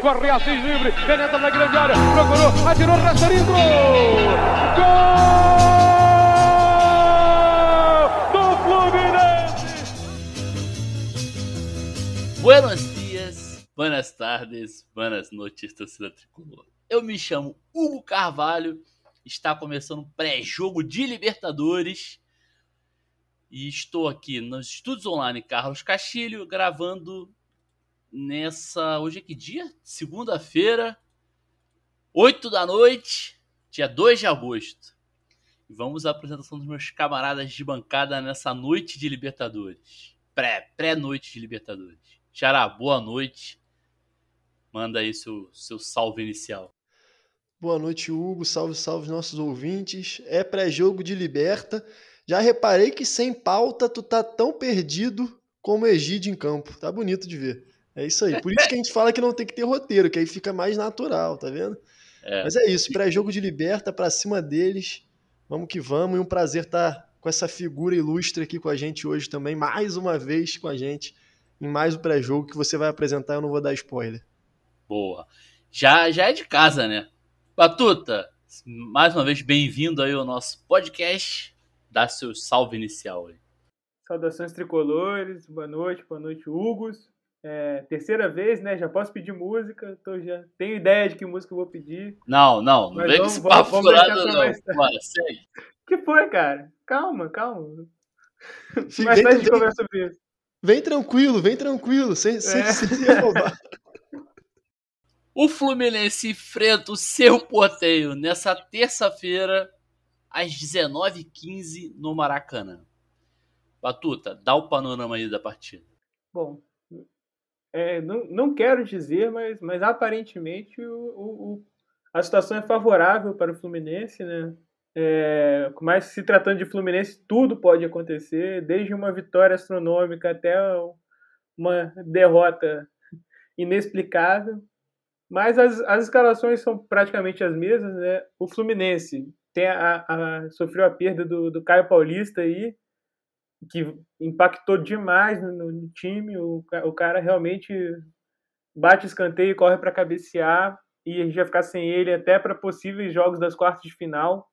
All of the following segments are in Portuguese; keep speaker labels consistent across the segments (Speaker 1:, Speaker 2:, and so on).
Speaker 1: corre Assis livre, penetra na grande área, procurou, atirou, rastreiro, gol!
Speaker 2: Buenos dias, buenas tardes, buenas noites, torcida tricolor. Eu me chamo Hugo Carvalho, está começando um pré-jogo de Libertadores e estou aqui nos estúdios online Carlos Castilho gravando nessa. Hoje é que dia? Segunda-feira, 8 da noite, dia 2 de agosto. Vamos à apresentação dos meus camaradas de bancada nessa noite de Libertadores. Pré, pré-noite de Libertadores. Xará, boa noite. Manda aí seu, seu salve inicial.
Speaker 3: Boa noite, Hugo. Salve, salve nossos ouvintes. É pré-jogo de Liberta. Já reparei que sem pauta tu tá tão perdido como Egídio em campo. Tá bonito de ver. É isso aí. Por isso que a gente fala que não tem que ter roteiro, que aí fica mais natural, tá vendo? É. Mas é isso, pré-jogo de Liberta pra cima deles. Vamos que vamos. E um prazer estar tá com essa figura ilustre aqui com a gente hoje também, mais uma vez com a gente em mais o pré-jogo que você vai apresentar, eu não vou dar spoiler.
Speaker 2: Boa. Já, já é de casa, né? Batuta, mais uma vez bem-vindo aí ao nosso podcast. Dá seu salve inicial aí.
Speaker 4: Saudações tricolores, boa noite, boa noite, Hugos. É, terceira vez, né? Já posso pedir música, tô já tenho ideia de que música eu vou pedir.
Speaker 2: Não, não, não vem com esse papo vamos, furado, não. Bora,
Speaker 4: segue. que foi, cara? Calma, calma. Mais tarde a gente conversa sobre isso.
Speaker 3: Vem tranquilo, vem tranquilo, sem, sem, é. sem
Speaker 2: O Fluminense enfrenta o seu Porteio nessa terça-feira, às 19h15, no Maracanã. Batuta, dá o panorama aí da partida.
Speaker 4: Bom, é, não, não quero dizer, mas, mas aparentemente o, o, a situação é favorável para o Fluminense, né? É, mas se tratando de Fluminense, tudo pode acontecer, desde uma vitória astronômica até uma derrota inexplicável. Mas as, as escalações são praticamente as mesmas. Né? O Fluminense tem a, a, sofreu a perda do, do Caio Paulista aí, que impactou demais no, no time. O, o cara realmente bate escanteio e corre para cabecear. E a gente vai ficar sem ele até para possíveis jogos das quartas de final.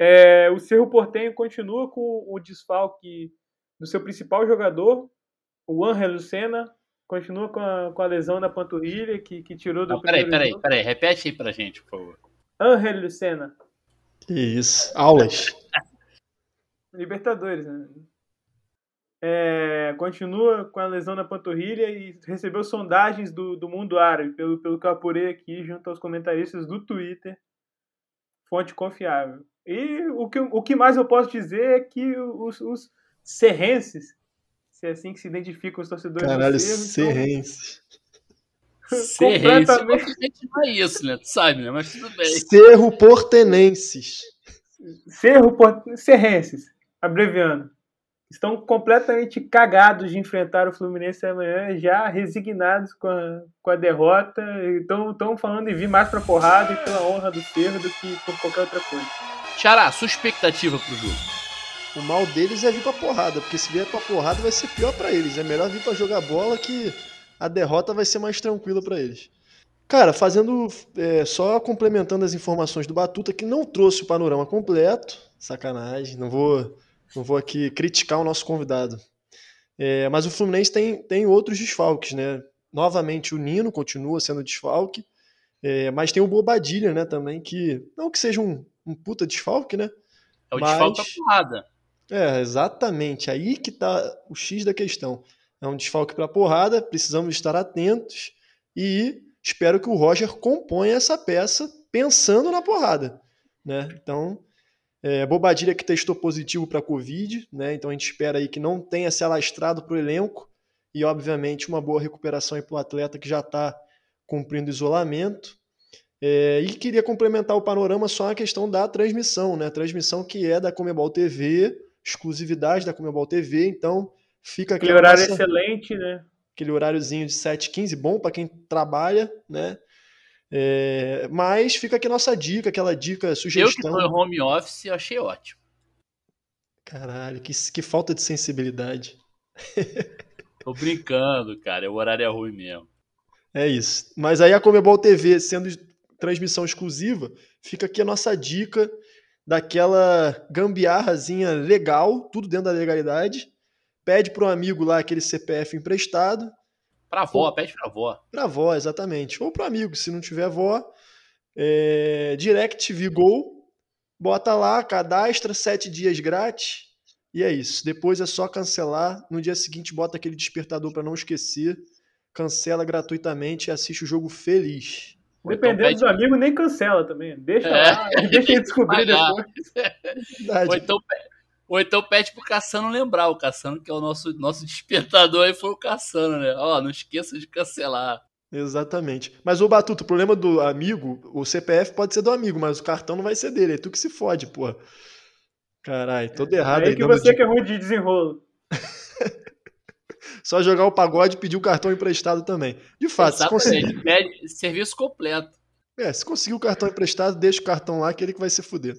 Speaker 4: É, o Cerro Portenho continua com o desfalque do seu principal jogador, o Angel Lucena, continua com a, com a lesão na panturrilha que, que tirou do Não,
Speaker 2: peraí, peraí, peraí, repete aí pra gente, por favor.
Speaker 4: Angel Lucena.
Speaker 3: Isso, aulas.
Speaker 4: Libertadores, né? É, continua com a lesão na panturrilha e recebeu sondagens do, do mundo árabe, pelo, pelo que eu apurei aqui junto aos comentaristas do Twitter. Fonte confiável. E o que, o que mais eu posso dizer é que os, os serrenses, se é assim que se identificam os torcedores
Speaker 3: Caralho, do Cerro, serrenses.
Speaker 2: Então, serrenses. Completamente não é isso, né? Tu sabe, né? Mas tudo bem.
Speaker 3: Cerro Portenenses.
Speaker 4: Cerro Port... Serrenses, abreviando estão completamente cagados de enfrentar o Fluminense amanhã, já resignados com a, com a derrota, estão falando em vir mais pra porrada e pela honra do Cerro do que por qualquer outra coisa.
Speaker 2: Xará, sua expectativa pro jogo?
Speaker 3: O mal deles é vir pra porrada, porque se vier pra porrada vai ser pior para eles. É melhor vir pra jogar bola que a derrota vai ser mais tranquila para eles. Cara, fazendo. É, só complementando as informações do Batuta, que não trouxe o panorama completo. Sacanagem, não vou não vou aqui criticar o nosso convidado. É, mas o Fluminense tem, tem outros desfalques, né? Novamente o Nino continua sendo desfalque, é, mas tem o Bobadilha, né, também, que não que seja um, um puta desfalque, né?
Speaker 2: É o mas, desfalque da porrada.
Speaker 3: É, exatamente. Aí que tá o X da questão. É um desfalque para porrada, precisamos estar atentos e espero que o Roger componha essa peça pensando na porrada, né? Então, é, Bobadilha que testou positivo para a Covid, né? Então a gente espera aí que não tenha se alastrado para o elenco e, obviamente, uma boa recuperação para o atleta que já está cumprindo isolamento. É, e queria complementar o panorama só a questão da transmissão, né? Transmissão que é da Comebol TV, exclusividade da Comebol TV, então fica
Speaker 4: aquele horário nossa, excelente, né?
Speaker 3: Aquele horáriozinho de 7h15, bom para quem trabalha, né? É, mas fica aqui nossa dica, aquela dica, sugestão. Eu que
Speaker 2: em home office, achei ótimo.
Speaker 3: Caralho, que, que falta de sensibilidade.
Speaker 2: Tô brincando, cara. O horário é ruim mesmo.
Speaker 3: É isso. Mas aí a Comebol TV, sendo transmissão exclusiva, fica aqui a nossa dica daquela gambiarrazinha legal, tudo dentro da legalidade. Pede para um amigo lá aquele CPF emprestado.
Speaker 2: Pra avó, pede pra avó.
Speaker 3: Pra avó, exatamente. Ou pro amigo, se não tiver avó. É, Direct Vigol, bota lá, cadastra, sete dias grátis. E é isso. Depois é só cancelar. No dia seguinte, bota aquele despertador para não esquecer. Cancela gratuitamente e assiste o jogo feliz.
Speaker 4: Dependendo então, pede... do amigo, nem cancela também. Deixa é. lá, deixa ele descobrir depois.
Speaker 2: Ou então, ou então pede pro Cassano lembrar. O Cassano, que é o nosso, nosso despertador, aí foi o Cassano, né? Ó, não esqueça de cancelar.
Speaker 3: Exatamente. Mas o Batuto, o problema do amigo, o CPF pode ser do amigo, mas o cartão não vai ser dele. É tu que se fode, porra. Caralho, todo errado.
Speaker 4: É aí que você de... que é ruim de desenrolo.
Speaker 3: Só jogar o pagode e pedir o cartão emprestado também. De fato,
Speaker 2: Exatamente. se conseguir. Pede serviço completo.
Speaker 3: É, se conseguir o cartão emprestado, deixa o cartão lá que ele que vai se fuder.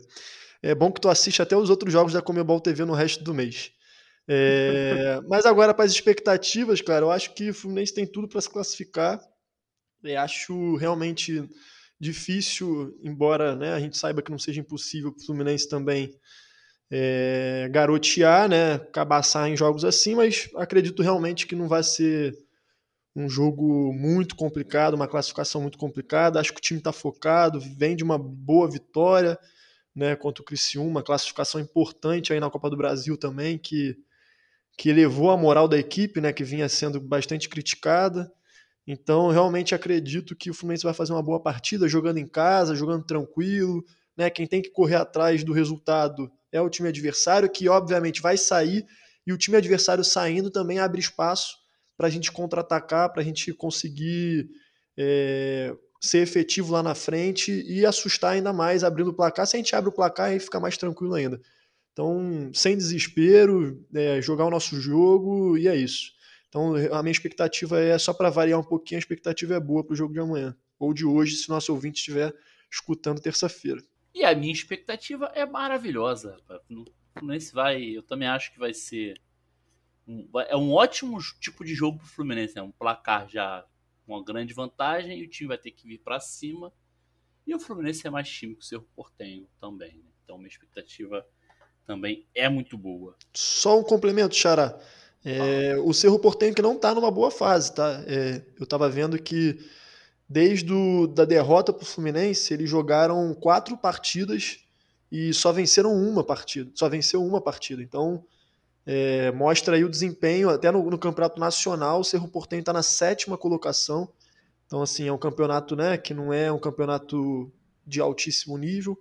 Speaker 3: É bom que tu assiste até os outros jogos da Comebol TV no resto do mês. É... Mas agora, para as expectativas, cara, eu acho que o Fluminense tem tudo para se classificar. E acho realmente difícil, embora né, a gente saiba que não seja impossível para o Fluminense também é, garotear, né, cabaçar em jogos assim, mas acredito realmente que não vai ser um jogo muito complicado, uma classificação muito complicada. Acho que o time está focado, vem de uma boa vitória né, contra o Criciúma, classificação importante aí na Copa do Brasil também, que, que elevou a moral da equipe, né, que vinha sendo bastante criticada. Então, realmente acredito que o Fluminense vai fazer uma boa partida, jogando em casa, jogando tranquilo. Né? Quem tem que correr atrás do resultado é o time adversário, que obviamente vai sair, e o time adversário saindo também abre espaço para a gente contra-atacar, para a gente conseguir é, ser efetivo lá na frente e assustar ainda mais abrindo o placar. Se a gente abre o placar, aí fica mais tranquilo ainda. Então, sem desespero, é, jogar o nosso jogo e é isso. Então, a minha expectativa é só para variar um pouquinho, a expectativa é boa para o jogo de amanhã ou de hoje, se nosso ouvinte estiver escutando terça-feira.
Speaker 2: E a minha expectativa é maravilhosa. Fluminense vai, eu também acho que vai ser um, é um ótimo tipo de jogo para o Fluminense, é um placar já uma grande vantagem e o time vai ter que vir para cima. E o Fluminense é mais time que o Cerro Portenho também. Né? Então minha expectativa também é muito boa.
Speaker 3: Só um complemento, Xará. É, o Cerro Portenho que não está numa boa fase, tá? É, eu estava vendo que Desde a da derrota para o Fluminense, eles jogaram quatro partidas e só venceram uma partida. Só venceu uma partida. Então, é, mostra aí o desempenho. Até no, no Campeonato Nacional, o Cerro Portenho está na sétima colocação. Então, assim, é um campeonato né, que não é um campeonato de altíssimo nível.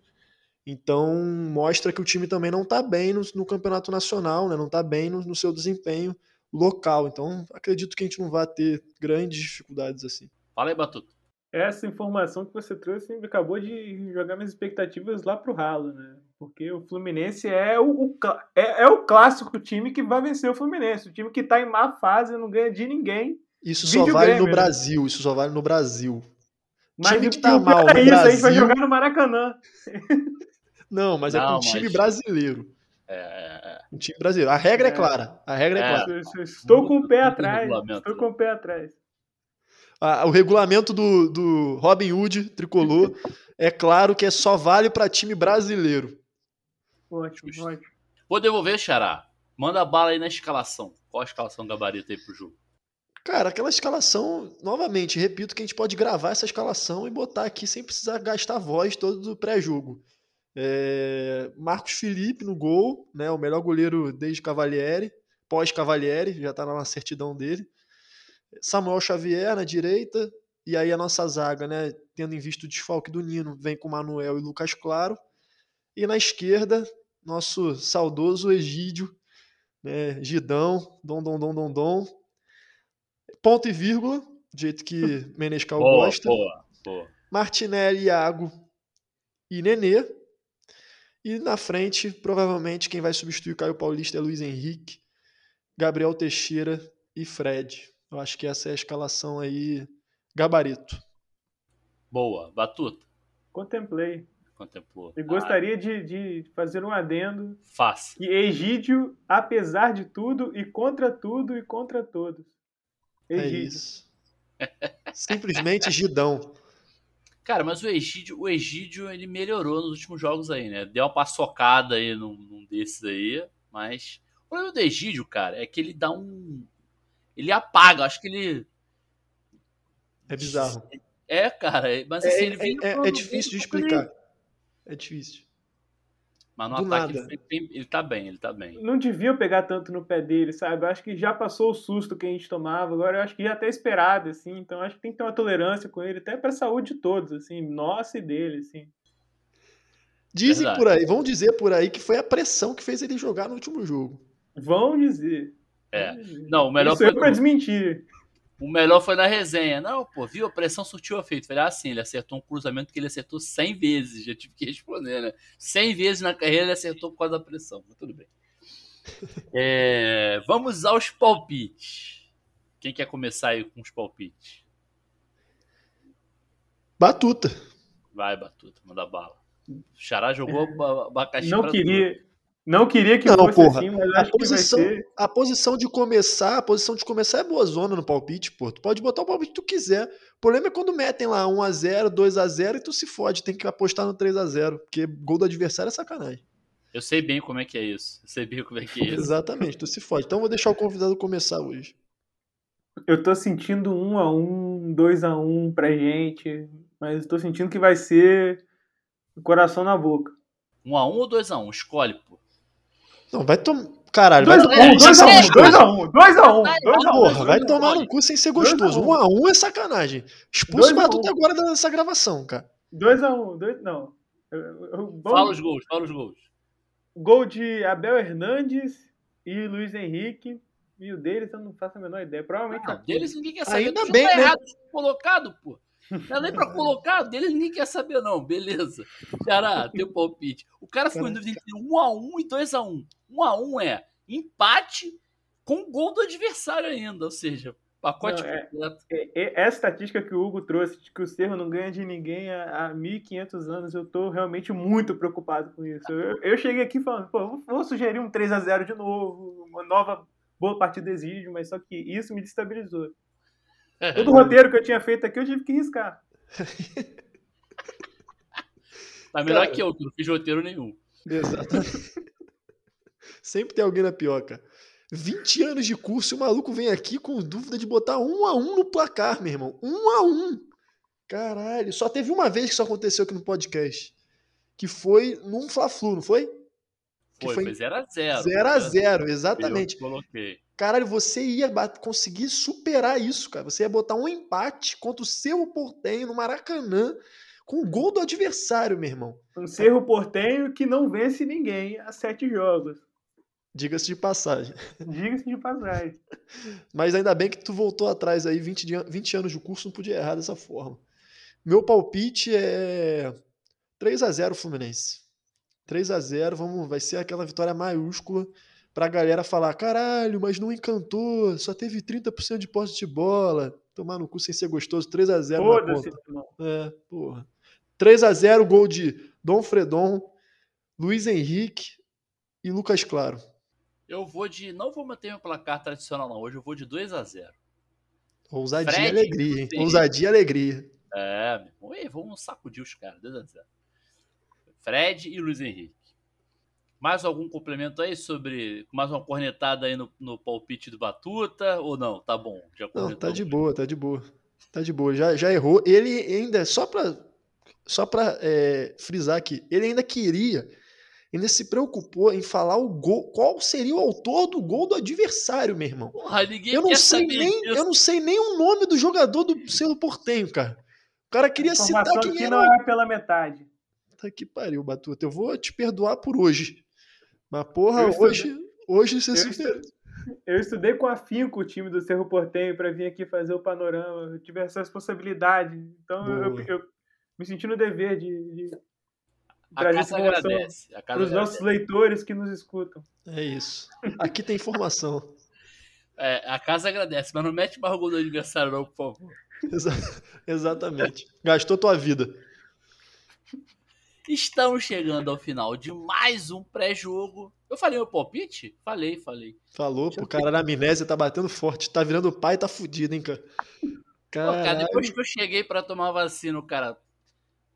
Speaker 3: Então, mostra que o time também não está bem no, no, campeonato nacional, né, não está bem no, no seu desempenho local. Então, acredito que a gente não vai ter grandes dificuldades assim.
Speaker 2: Fala aí, Batuta
Speaker 4: essa informação que você trouxe acabou de jogar minhas expectativas lá pro ralo, né? Porque o Fluminense é o, o é, é, o clássico time que vai vencer o Fluminense. O time que tá em má fase, não ganha de ninguém.
Speaker 3: Isso só vale no né? Brasil, isso só vale no Brasil.
Speaker 4: Mas time que tá mal no é isso, Brasil... a gente vai jogar no Maracanã.
Speaker 3: Não, mas é não, é um time mas... brasileiro. É, é, é... Um time brasileiro. A regra é, é clara. A regra é, é clara.
Speaker 4: Estou com o pé atrás. Estou com o pé atrás
Speaker 3: o regulamento do, do Robin Hood tricolor é claro que é só vale para time brasileiro.
Speaker 4: Ótimo, ótimo.
Speaker 2: Vou devolver, Xará. Manda bala aí na escalação. Qual a escalação gabarito aí pro jogo?
Speaker 3: Cara, aquela escalação, novamente, repito que a gente pode gravar essa escalação e botar aqui sem precisar gastar voz todo do pré-jogo. É... Marcos Felipe no gol, né, o melhor goleiro desde Cavalieri, pós-Cavalieri, já tá na certidão dele. Samuel Xavier na direita, e aí a nossa zaga, né, tendo em vista o desfalque do Nino, vem com Manuel e Lucas Claro. E na esquerda, nosso saudoso Egídio, né, Gidão, Dom, Dom, Dom, Dom, Dom. Ponto e vírgula, do jeito que Menescal boa, gosta.
Speaker 2: Boa, boa.
Speaker 3: Martinelli, Iago e Nenê. E na frente, provavelmente, quem vai substituir Caio Paulista é Luiz Henrique, Gabriel Teixeira e Fred. Eu acho que essa é a escalação aí, gabarito.
Speaker 2: Boa. Batuta?
Speaker 4: Contemplei.
Speaker 2: Contemplou.
Speaker 4: E gostaria ah. de, de fazer um adendo.
Speaker 2: Faça.
Speaker 4: Que Egídio, apesar de tudo, e contra tudo e contra todos.
Speaker 3: Egídio. É isso. Simplesmente Gidão.
Speaker 2: Cara, mas o Egídio, o Egídio, ele melhorou nos últimos jogos aí, né? Deu uma paçocada aí num, num desses aí, mas... O problema do Egídio, cara, é que ele dá um... Ele apaga, acho que ele...
Speaker 3: É bizarro.
Speaker 2: É, cara, mas assim,
Speaker 3: É,
Speaker 2: ele vem...
Speaker 3: é- é difícil de explicar. É difícil.
Speaker 2: Mas no
Speaker 3: do
Speaker 2: ataque
Speaker 3: nada.
Speaker 2: ele, tem- ele tá bem, ele tá bem.
Speaker 4: Não deviam pegar tanto no pé dele, sabe? Eu acho que já passou o susto que a gente tomava, agora eu acho que já tá esperado, assim, então acho que tem que ter uma tolerância com ele, até pra saúde de todos, assim, nossa e dele, assim.
Speaker 3: Dizem
Speaker 2: Verdade.
Speaker 3: por aí, vão dizer por aí que foi a pressão que fez ele jogar no último jogo.
Speaker 4: Vão dizer.
Speaker 2: É. Não, o melhor
Speaker 4: Isso
Speaker 2: foi
Speaker 4: é pra desmentir.
Speaker 2: O melhor foi na resenha. Não, pô, viu? A pressão surtiu efeito. Falei, ah, sim, ele acertou um cruzamento que ele acertou 100 vezes. Já tive que responder, né? 100 vezes na carreira ele acertou por causa da pressão. Mas tudo bem. É, vamos aos palpites. Quem quer começar aí com os palpites?
Speaker 3: Batuta.
Speaker 2: Vai, Batuta, manda bala. O Xará jogou aba- abacaxi
Speaker 4: Não
Speaker 2: pra
Speaker 4: queria, não queria que
Speaker 3: Não,
Speaker 4: fosse
Speaker 3: porra.
Speaker 4: assim, mas
Speaker 3: A
Speaker 4: acho que vai
Speaker 3: posição,
Speaker 4: ser.
Speaker 3: a posição de começar, a posição de começar é boa zona no palpite, pô. Tu pode botar o palpite que tu quiser. O problema é quando metem lá 1x0, 2x0 e tu se fode. Tem que apostar no 3x0, porque gol do adversário é sacanagem.
Speaker 2: Eu sei bem como é que é isso. Eu sei bem como é que é isso.
Speaker 3: Exatamente, tu se fode. Então eu vou deixar o convidado começar hoje.
Speaker 4: Eu tô sentindo um a um, dois a um pra gente, mas tô sentindo que vai ser o coração na boca.
Speaker 2: 1 a 1 ou 2 a 1 Escolhe, pô.
Speaker 3: Não, vai tomar. Caralho,
Speaker 4: Dois
Speaker 3: vai
Speaker 4: a um,
Speaker 3: tomar
Speaker 4: dois a um,
Speaker 3: gostoso.
Speaker 4: dois a um, dois a um, dois a um.
Speaker 3: Porra, vai
Speaker 4: um.
Speaker 3: tomar no cu sem ser gostoso.
Speaker 4: um.
Speaker 3: 1 a 1 é sacanagem. Expulsa o Batuta
Speaker 4: um.
Speaker 3: agora dessa gravação, cara.
Speaker 4: Dois a um, dois, não.
Speaker 2: Fala os gols, fala os gols.
Speaker 4: Gol de Abel Hernandes e Luiz Henrique. E o deles eu não faço a menor ideia. Provavelmente aqui.
Speaker 2: deles ninguém quer saber.
Speaker 3: Ainda bem, né?
Speaker 2: errado colocado, pô. Não é nem pra colocar, deles ninguém quer saber, não. Beleza. Xará, teu palpite. O cara ficou em dúvida entre 1x1 e 2x1. 1x1 é empate com gol do adversário ainda. Ou seja, pacote
Speaker 4: Não, é-
Speaker 2: completo.
Speaker 4: É- é- Essa estatística que o Hugo trouxe, de que o Cerro não ganha de ninguém há, há 1.500 anos, eu tô realmente muito preocupado com isso. Eu, eu cheguei aqui falando, pô, vou, vou sugerir um 3 a 0 de novo, uma nova boa partida exige, mas só que isso me destabilizou. Todo o roteiro que eu tinha feito aqui eu tive que riscar.
Speaker 2: Tá melhor
Speaker 3: Cara.
Speaker 2: que eu, que não fiz roteiro nenhum.
Speaker 3: Exatamente. Sempre tem alguém na pioca. 20 anos de curso e o maluco vem aqui com dúvida de botar um a um no placar, meu irmão. Um a um. Caralho. Só teve uma vez que isso aconteceu aqui no podcast. Que foi num Fla-Flu, não foi? Que
Speaker 2: Foi,
Speaker 3: foi
Speaker 2: foi 0x0.
Speaker 3: 0 a 0
Speaker 2: Eu
Speaker 3: exatamente.
Speaker 2: coloquei.
Speaker 3: Caralho, você ia conseguir superar isso, cara. Você ia botar um empate contra o seu Portenho no Maracanã com o gol do adversário, meu irmão.
Speaker 4: Um Cerro Portenho que não vence ninguém há sete jogos.
Speaker 3: Diga-se de passagem.
Speaker 4: Diga-se de passagem.
Speaker 3: Mas ainda bem que tu voltou atrás aí, 20, de an- 20 anos de curso, não podia errar dessa forma. Meu palpite é 3 a 0 Fluminense. 3 a 0 vamos, vai ser aquela vitória maiúscula pra galera falar: caralho, mas não encantou, só teve 30% de posse de bola. Tomar no cu sem ser gostoso, 3 a 0 na
Speaker 4: Foda-se,
Speaker 3: conta.
Speaker 4: irmão.
Speaker 3: É, porra. 3 a 0 gol de Dom Fredon, Luiz Henrique e Lucas Claro.
Speaker 2: Eu vou de. Não vou manter meu placar tradicional, não. Hoje eu vou de 2x0.
Speaker 3: Ousadia
Speaker 2: Fred,
Speaker 3: e alegria, hein? Ousadia e alegria.
Speaker 2: É, meu irmão. Ei, vamos sacudir os caras. 2x0. Fred e Luiz Henrique. Mais algum complemento aí sobre. Mais uma cornetada aí no, no palpite do Batuta? Ou não? Tá bom. Já
Speaker 3: Não, tá de boa, tá de boa. Tá de boa. Já, já errou. Ele ainda, só pra, só pra é, frisar aqui, ele ainda queria, ainda se preocupou em falar o gol, qual seria o autor do gol do adversário, meu irmão.
Speaker 2: Porra, ninguém
Speaker 3: Eu não
Speaker 2: quer
Speaker 3: sei
Speaker 2: saber
Speaker 3: nem,
Speaker 2: disso.
Speaker 3: eu não sei nem o nome do jogador do Cerro Portenho, cara. O cara queria citar quem
Speaker 4: que
Speaker 3: era.
Speaker 4: não é pela metade.
Speaker 3: Puta que pariu, Batuta. Eu vou te perdoar por hoje. Mas, porra,
Speaker 4: Eu estudei-
Speaker 3: hoje, hoje você
Speaker 4: eu
Speaker 3: superou.
Speaker 4: Eu estudei com afinco o time do Cerro Portenho para vir aqui fazer o panorama. Eu tive essa responsabilidade. Então eu, eu me senti no dever de, de trazer
Speaker 2: casa
Speaker 4: informação
Speaker 2: agradece.
Speaker 4: Para os nossos leitores que nos escutam.
Speaker 3: É isso. Aqui tem informação.
Speaker 2: É, a casa agradece, mas não mete mais o gol do adversário, não, por favor.
Speaker 3: Exa- exatamente. Gastou tua vida.
Speaker 2: Estamos chegando ao final de mais um pré-jogo. Eu falei meu palpite? Falei, falei.
Speaker 3: Falou, pô, cara, a amnésia tá batendo forte. Tá virando pai, tá fudido, hein, cara.
Speaker 2: Pô, cara, depois que eu cheguei pra tomar vacina, o cara.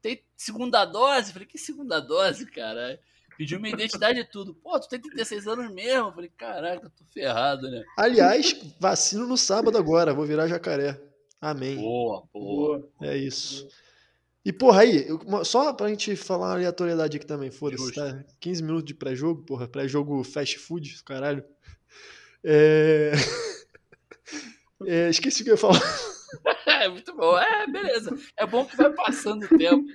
Speaker 2: Tem segunda dose? Falei, que segunda dose, cara? Pediu minha identidade e tudo. Pô, tu tem 36 anos mesmo? Falei, caraca, tô ferrado, né?
Speaker 3: Aliás, vacino no sábado agora, vou virar jacaré. Amém.
Speaker 2: Boa, boa.
Speaker 3: É isso. E, porra, aí, só pra gente falar uma aleatoriedade aqui também, foda-se, tá? 15 minutos de pré-jogo, porra, pré-jogo fast food, caralho. É... é... Esqueci o que eu ia falar.
Speaker 2: É muito bom. É, beleza. É bom que vai passando o tempo.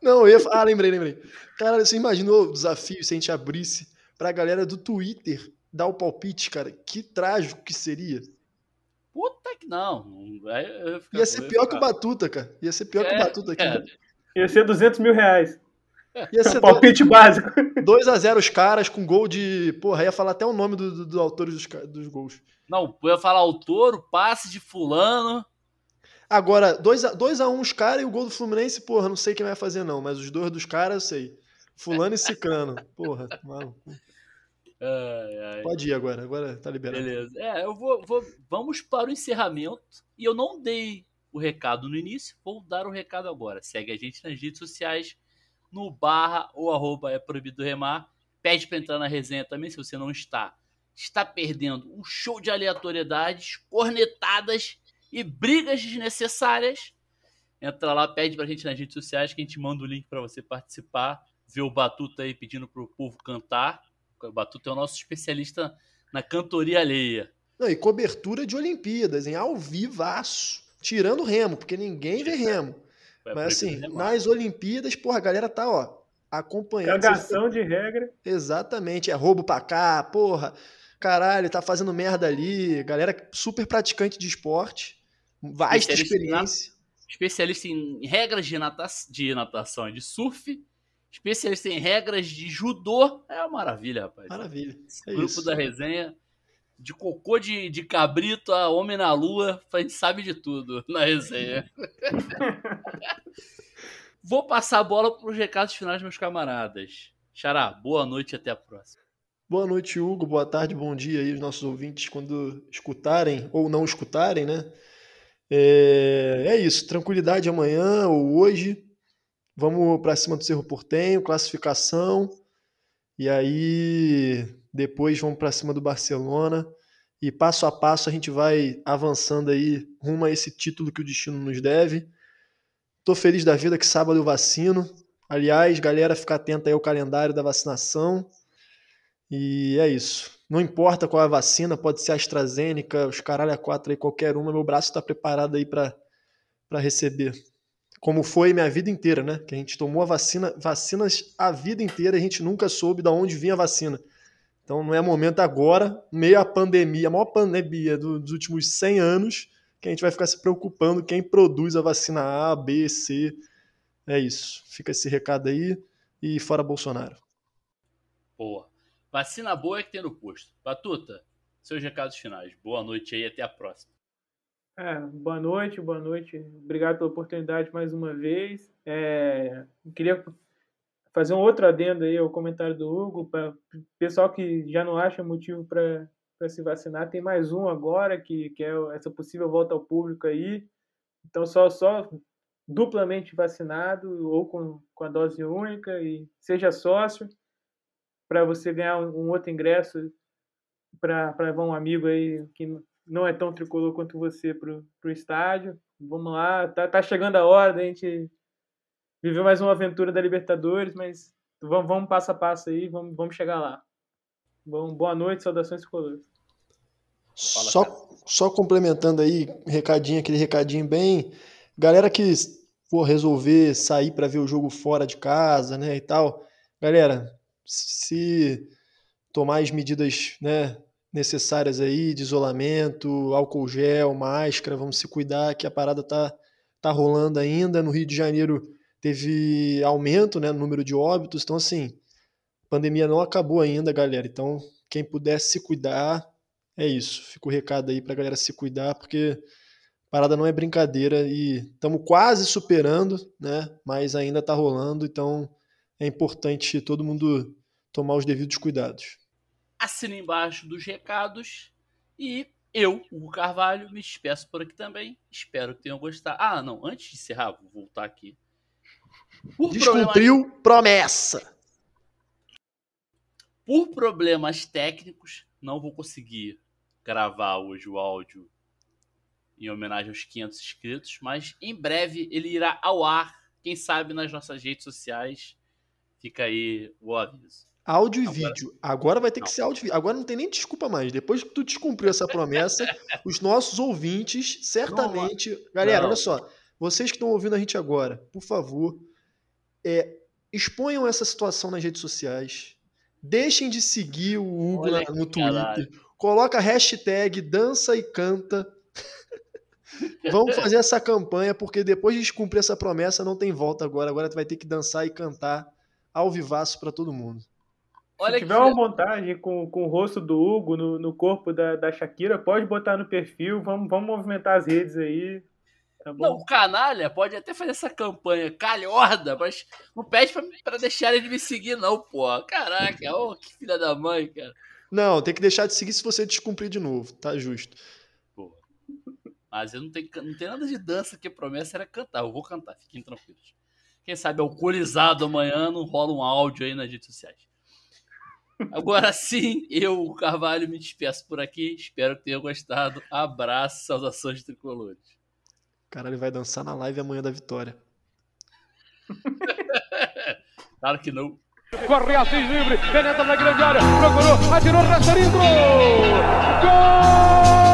Speaker 3: Não, eu ia. Ah, lembrei, lembrei. Cara, você imaginou o desafio se a gente abrisse pra galera do Twitter dar o palpite, cara? Que trágico que seria.
Speaker 2: Que não.
Speaker 3: Ia ser pior que o Batuta, cara. Ia ser pior é, que o Batuta aqui.
Speaker 4: É. Ia ser 200 mil reais.
Speaker 3: Ia ser
Speaker 4: palpite dois, básico.
Speaker 3: 2x0 os caras com gol de. Porra, ia falar até o nome dos do, do autores dos, dos gols.
Speaker 2: Não, eu ia falar autor, o passe de Fulano.
Speaker 3: Agora, 2x1 um os caras e o gol do Fluminense, porra, não sei quem vai fazer, não, mas os dois dos caras eu sei. Fulano e Cicano. Porra, maluco.
Speaker 2: Ai, ai.
Speaker 3: Pode ir agora, agora tá liberado.
Speaker 2: Beleza. É, eu vou, vou. Vamos para o encerramento. E eu não dei o recado no início, vou dar o recado agora. Segue a gente nas redes sociais, no barra ou arroba é proibido remar. Pede para entrar na resenha também, se você não está. Está perdendo um show de aleatoriedades, cornetadas e brigas desnecessárias. Entra lá, pede pra gente nas redes sociais que a gente manda o link para você participar. Ver o Batuta aí pedindo pro povo cantar. O Batuta é o nosso especialista na cantoria alheia.
Speaker 3: Não, e cobertura de Olimpíadas, em ao vivaço. Tirando remo, porque ninguém vê remo. Mas assim, nas Olimpíadas, porra, a galera tá, ó, acompanhando.
Speaker 4: Cagação de regra.
Speaker 3: Exatamente, é roubo pra cá, porra. Caralho, tá fazendo merda ali. Galera super praticante de esporte. Vasta experiência.
Speaker 2: especialista em regras de, nata de natação e de surf. Especialista em regras de judô. É uma maravilha, rapaz.
Speaker 3: Maravilha.
Speaker 2: É grupo isso. da resenha. De cocô de, de cabrito a homem na lua. A gente sabe de tudo na resenha. Vou passar a bola para os recados finais, meus camaradas. Xará, boa noite e até a próxima.
Speaker 3: Boa noite, Hugo. Boa tarde, bom dia aí, os nossos ouvintes, quando escutarem ou não escutarem, né? É, é isso, tranquilidade amanhã ou hoje. Vamos para cima do Cerro Portenho, classificação. E aí depois vamos para cima do Barcelona. E passo a passo a gente vai avançando aí rumo a esse título que o destino nos deve. Tô feliz da vida que sábado eu vacino. Aliás, galera, fica atenta aí ao calendário da vacinação. E é isso. Não importa qual é a vacina, pode ser a AstraZeneca, os caralho a quatro aí, qualquer uma, meu braço está preparado aí para receber. Como foi minha vida inteira, né? Que a gente tomou a vacina, vacinas a vida inteira e a gente nunca soube de onde vinha a vacina. Então não é momento agora, meio a pandemia, a maior pandemia dos últimos 100 anos, que a gente vai ficar se preocupando quem produz a vacina A, B, C. É isso. Fica esse recado aí e fora Bolsonaro.
Speaker 2: Boa. Vacina boa é que tem no posto. Batuta, seus recados finais. Boa noite aí, até a próxima.
Speaker 4: É, boa noite, boa noite. Obrigado pela oportunidade mais uma vez. É, queria fazer um outro adendo aí ao comentário do Hugo. Para pessoal que já não acha motivo para se vacinar, tem mais um agora, que, que é essa possível volta ao público aí. Então, só, só duplamente vacinado ou com, com a dose única e seja sócio para você ganhar um outro ingresso para levar um amigo aí que não é tão tricolor quanto você para o estádio. Vamos lá, tá, tá chegando a hora da gente viver mais uma aventura da Libertadores, mas vamos, vamos passo a passo aí, vamos, vamos chegar lá. Bom, boa noite, saudações tricolores.
Speaker 3: Só, só complementando aí, recadinho, aquele recadinho bem. Galera que for resolver sair para ver o jogo fora de casa, né, e tal. Galera, se tomar as medidas né, necessárias aí de isolamento, álcool gel, máscara, vamos se cuidar que a parada tá, tá rolando ainda. No Rio de Janeiro teve aumento né, no número de óbitos, então assim, a pandemia não acabou ainda, galera. Então, quem puder se cuidar, é isso. Fica o recado aí pra galera se cuidar, porque a parada não é brincadeira e estamos quase superando, né? Mas ainda tá rolando, então é importante todo mundo tomar os devidos cuidados.
Speaker 2: Assina embaixo dos recados e Eu, Hugo Carvalho, me despeço por aqui também. Espero que tenham gostado. Ah, não, antes de encerrar, vou voltar aqui.
Speaker 3: Por Descumpriu problemas... promessa.
Speaker 2: Por problemas técnicos, não vou conseguir gravar hoje o áudio em homenagem aos 500 inscritos, mas em breve ele irá ao ar, quem sabe nas nossas redes sociais. Fica aí o aviso.
Speaker 3: Áudio e Agora... vídeo. Agora vai ter não. que ser áudio e vídeo. Agora não tem nem desculpa mais. Depois que tu descumpriu essa promessa, os nossos ouvintes, certamente. Não, Galera, não. olha só. Vocês que estão ouvindo a gente agora, por favor, é, exponham essa situação nas redes sociais. Deixem de seguir o Hugo no Twitter. Caralho. Coloca a hashtag dança e canta Vamos fazer essa campanha, porque depois de cumprir essa promessa, não tem volta agora. Agora tu vai ter que dançar e cantar ao vivaço para todo mundo.
Speaker 4: Olha Se tiver que... uma montagem com, com o rosto do Hugo no, no corpo da, da Shakira, pode botar no perfil, vamos, vamos movimentar as redes aí. Tá
Speaker 2: não, o canalha pode até fazer essa campanha calhorda, mas não pede pra, pra deixar ele me seguir, não, pô. Caraca, oh, que filha da mãe, cara.
Speaker 3: Não, tem que deixar de seguir se você descumprir de novo, tá justo.
Speaker 2: Mas eu não tenho, não tenho nada de dança que a promessa era cantar. Eu vou cantar, fiquem tranquilos. Quem sabe alcoolizado amanhã não rola um áudio aí nas redes sociais. Agora sim, eu, o Carvalho, me despeço por aqui. Espero que tenham gostado. Abraço, saudações tricolores.
Speaker 3: Cara, ele vai dançar na live amanhã da vitória.
Speaker 2: claro que não.
Speaker 1: Corre Assis livre, penetra na grande área, procurou, atirou, resta Gol!